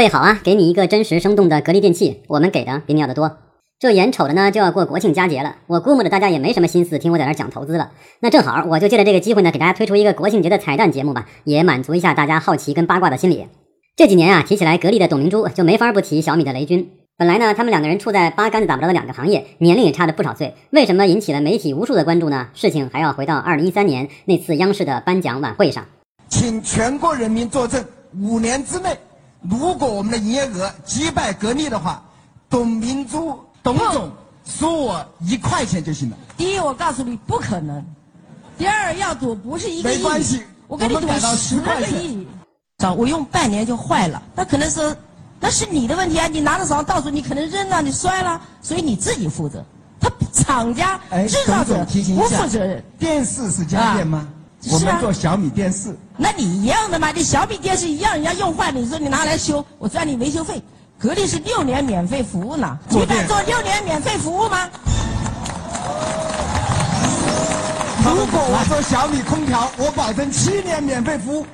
位好啊，给你一个真实生动的格力电器，我们给的比你要的多。这眼瞅着呢就要过国庆佳节了，我估摸着大家也没什么心思听我在这讲投资了。那正好，我就借着这个机会呢，给大家推出一个国庆节的彩蛋节目吧，也满足一下大家好奇跟八卦的心理。这几年啊，提起来格力的董明珠，就没法不提小米的雷军。本来呢，他们两个人处在八竿子打不着的两个行业，年龄也差着不少岁。为什么引起了媒体无数的关注呢？事情还要回到二零一三年那次央视的颁奖晚会上，请全国人民作证，五年之内，如果我们的营业额击败格力的话，董明珠。董总输我一块钱就行了。第一，我告诉你不可能；第二，要赌不是一个亿，没关系，我跟你赌十个亿。早我用半年就坏了，那可能是那是你的问题啊！你拿着手到处你可能扔了，你摔了，所以你自己负责。他厂家制造者不负责任。电视是家电吗？我们做小米电视。那你一样的嘛？你小米电视一样，人家用坏了，你说你拿来修，我赚你维修费。格力是六年免费服务呢，你敢做六年免费服务吗？如果我做小米空调，我保证七年免费服务。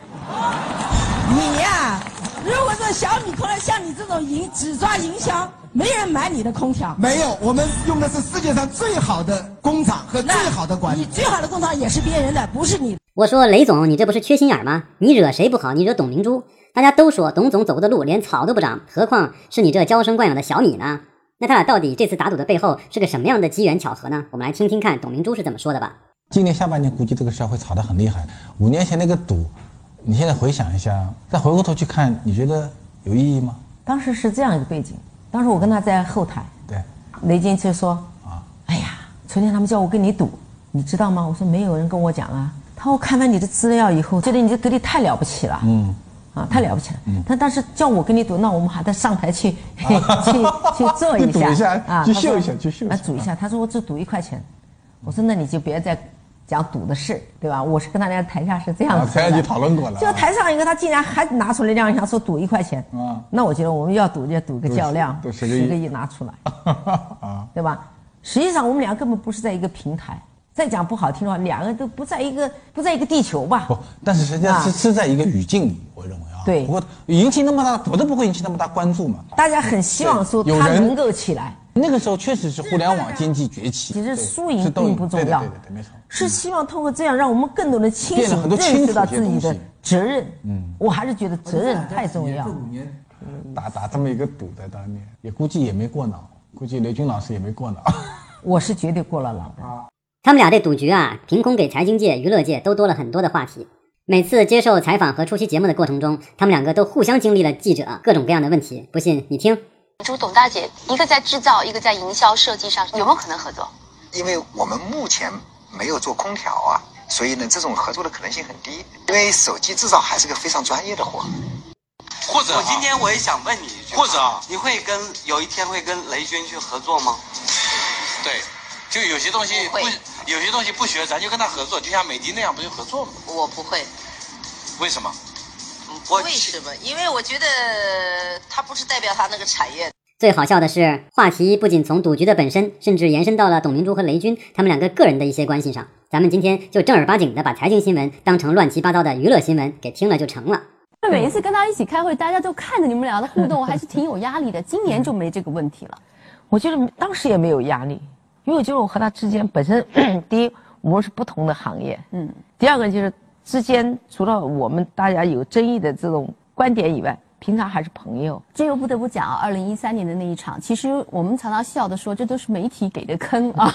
你呀，如果说小米空调像你这种营只抓营销，没人买你的空调。没有，我们用的是世界上最好的工厂和最好的管理。你最好的工厂也是别人的，不是你。我说雷总，你这不是缺心眼吗？你惹谁不好？你惹董明珠。大家都说董总走过的路连草都不长，何况是你这娇生惯养的小米呢？那他俩到底这次打赌的背后是个什么样的机缘巧合呢？我们来听听看董明珠是怎么说的吧。今年下半年估计这个事儿会吵得很厉害。五年前那个赌，你现在回想一下，再回过头去看，你觉得有意义吗？当时是这样一个背景，当时我跟他在后台，对，雷军就说昨天他们叫我跟你赌，你知道吗？我说没有人跟我讲啊。他说我看完你的资料以后，觉得你这格力太了不起了，嗯。啊，太了不起了！他但是叫我跟你赌，那我们还得上台去 去去做一下啊，去秀一下，去秀，来赌一下。他说我只赌一块钱，我说那你就别再讲赌的事，对吧？我是跟大家台下是这样子台下就讨论过了。就台上一个，他竟然还拿出来亮相，说赌一块钱啊！那我觉得我们要赌就赌个较量，十个亿拿出来啊，对吧？实际上我们俩根本不是在一个平台。再讲不好听的话，两个都不在一个不在一个地球吧？不，但是实际上是是在一个语境里，我认为啊。对。不过引起那么大，我都不会引起那么大关注嘛。大家很希望说他能够起来。那个时候确实是互联网经济崛起。其实输赢并不重要。对对对，没错。是希望通过这样，让我们更多的清醒认识到自己的责任。嗯。我还是觉得责任太重要。五年，打打这么一个赌在当年，也估计也没过脑，估计雷军老师也没过脑。我是绝对过了脑的。他们俩这赌局啊，凭空给财经界、娱乐界都多了很多的话题。每次接受采访和出席节目的过程中，他们两个都互相经历了记者各种各样的问题。不信你听。朱董大姐，一个在制造，一个在营销设计上，有没有可能合作？因为我们目前没有做空调啊，所以呢，这种合作的可能性很低。因为手机制造还是个非常专业的活。或者，我今天我也想问你一句，或者你会跟有一天会跟雷军去合作吗？对。就有些东西不，有些东西不学，咱就跟他合作，就像美的那样，不就合作吗？我不会。为什么？为什么？因为我觉得他不是代表他那个产业。最好笑的是，话题不仅从赌局的本身，甚至延伸到了董明珠和雷军他们两个个人的一些关系上。咱们今天就正儿八经的把财经新闻当成乱七八糟的娱乐新闻给听了就成了。那每一次跟他一起开会，大家都看着你们俩的互动，还是挺有压力的。今年就没这个问题了。我觉得当时也没有压力。因为我觉得我和他之间本身，第一我们是不同的行业，嗯，第二个就是之间除了我们大家有争议的这种观点以外，平常还是朋友。这又不得不讲啊，二零一三年的那一场，其实我们常常笑的说，这都是媒体给的坑啊，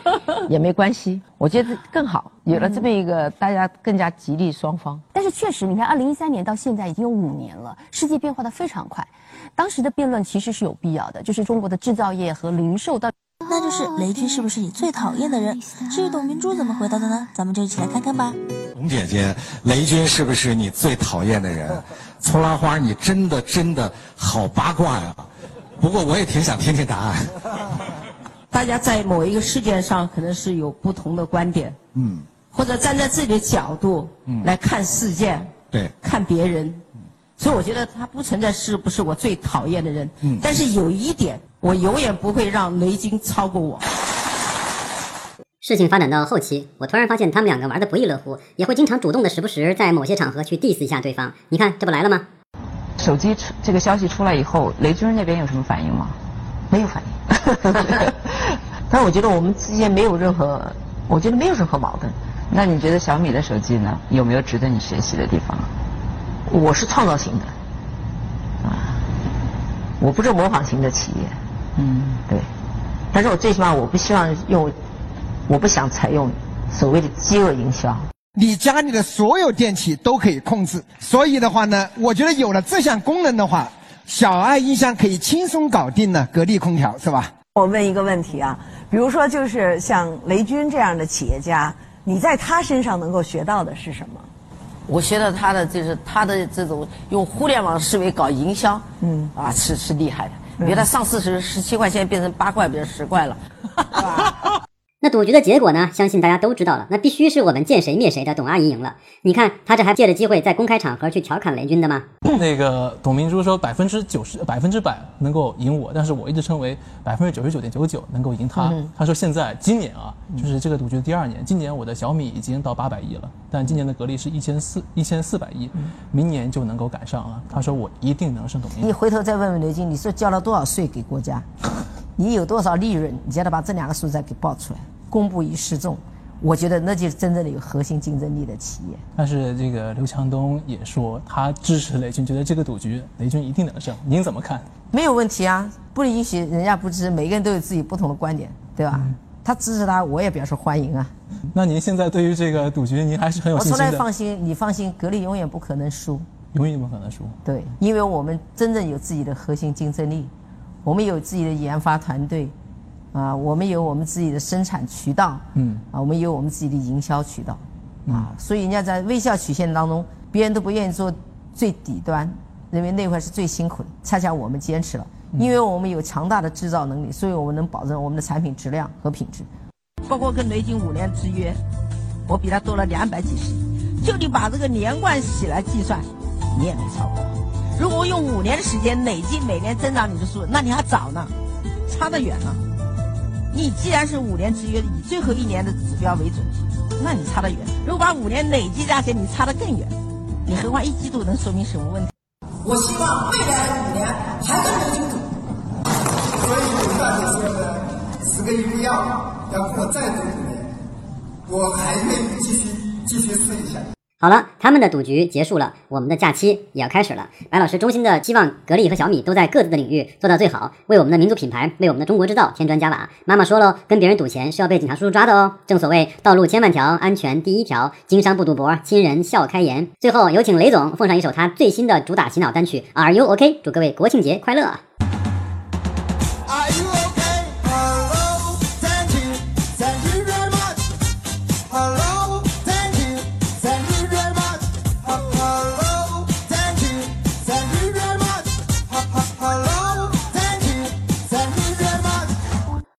也没关系，我觉得更好，有了这么一个大家更加激励双方。确实，你看二零一三年到现在已经有五年了，世界变化的非常快，当时的辩论其实是有必要的，就是中国的制造业和零售到。那就是雷军是不是你最讨厌的人？至于董明珠怎么回答的呢？咱们就一起来看看吧。董姐姐，雷军是不是你最讨厌的人？葱兰花，你真的真的好八卦呀！不过我也挺想听听答案。大家在某一个事件上可能是有不同的观点，嗯，或者站在自己的角度来看事件，对，看别人。所以我觉得他不存在是不是我最讨厌的人，嗯，但是有一点，我永远不会让雷军超过我。事情发展到后期，我突然发现他们两个玩的不亦乐乎，也会经常主动的时不时在某些场合去 diss 一下对方。你看，这不来了吗？手机这个消息出来以后，雷军那边有什么反应吗？没有反应。但我觉得我们之间没有任何，我觉得没有任何矛盾。那你觉得小米的手机呢，有没有值得你学习的地方？我是创造型的，啊，我不是模仿型的企业。嗯，对。但是我最起码我不希望用，我不想采用所谓的饥饿营销。你家里的所有电器都可以控制，所以的话呢，我觉得有了这项功能的话，小爱音箱可以轻松搞定呢格力空调，是吧？我问一个问题啊，比如说就是像雷军这样的企业家，你在他身上能够学到的是什么？我学到他的就是他的这种用互联网思维搞营销，嗯，啊是是厉害的。比如他上市时十七块钱变成八块，变成十块了。那赌局的结果呢？相信大家都知道了。那必须是我们见谁灭谁的董阿姨赢了。你看她这还借着机会在公开场合去调侃雷军的吗？那个董明珠说百分之九十、百分之百能够赢我，但是我一直称为百分之九十九点九九能够赢他。他说现在今年啊，就是这个赌局的第二年，今年我的小米已经到八百亿了，但今年的格力是一千四一千四百亿，明年就能够赶上了。他说我一定能胜董明珠。你回头再问问雷军，你说交了多少税给国家？你有多少利润？你叫他把这两个数再给报出来。公布于示众，我觉得那就是真正的有核心竞争力的企业。但是这个刘强东也说他支持雷军，觉得这个赌局雷军一定能胜。您怎么看？没有问题啊，不允许人家不支持，每个人都有自己不同的观点，对吧？他支持他，我也表示欢迎啊。那您现在对于这个赌局，您还是很有信心的？我从来放心，你放心，格力永远不可能输，永远不可能输。对，因为我们真正有自己的核心竞争力，我们有自己的研发团队。啊，我们有我们自己的生产渠道，嗯，啊，我们有我们自己的营销渠道，啊，所以人家在微笑曲线当中，别人都不愿意做最底端，认为那块是最辛苦的，恰恰我们坚持了，因为我们有强大的制造能力，所以我们能保证我们的产品质量和品质。包括跟雷军五年之约，我比他多了两百几十亿，就你把这个连贯起来计算，你也没超过。如果用五年的时间累计每年增长你的数，那你还早呢，差得远呢。你既然是五年之约，以最后一年的指标为准，那你差得远。如果把五年累计加起来，你差得更远。你何况一季度能说明什么问题？我希望未来的五年还能清楚。所以我大姐说的“死跟鱼不要”，要过再多五年，我还愿意继续继续试一下。好了，他们的赌局结束了，我们的假期也要开始了。白老师衷心的希望格力和小米都在各自的领域做到最好，为我们的民族品牌，为我们的中国制造添砖加瓦。妈妈说喽，跟别人赌钱是要被警察叔叔抓的哦。正所谓道路千万条，安全第一条，经商不赌博，亲人笑开颜。最后有请雷总奉上一首他最新的主打洗脑单曲《Are You OK》，祝各位国庆节快乐。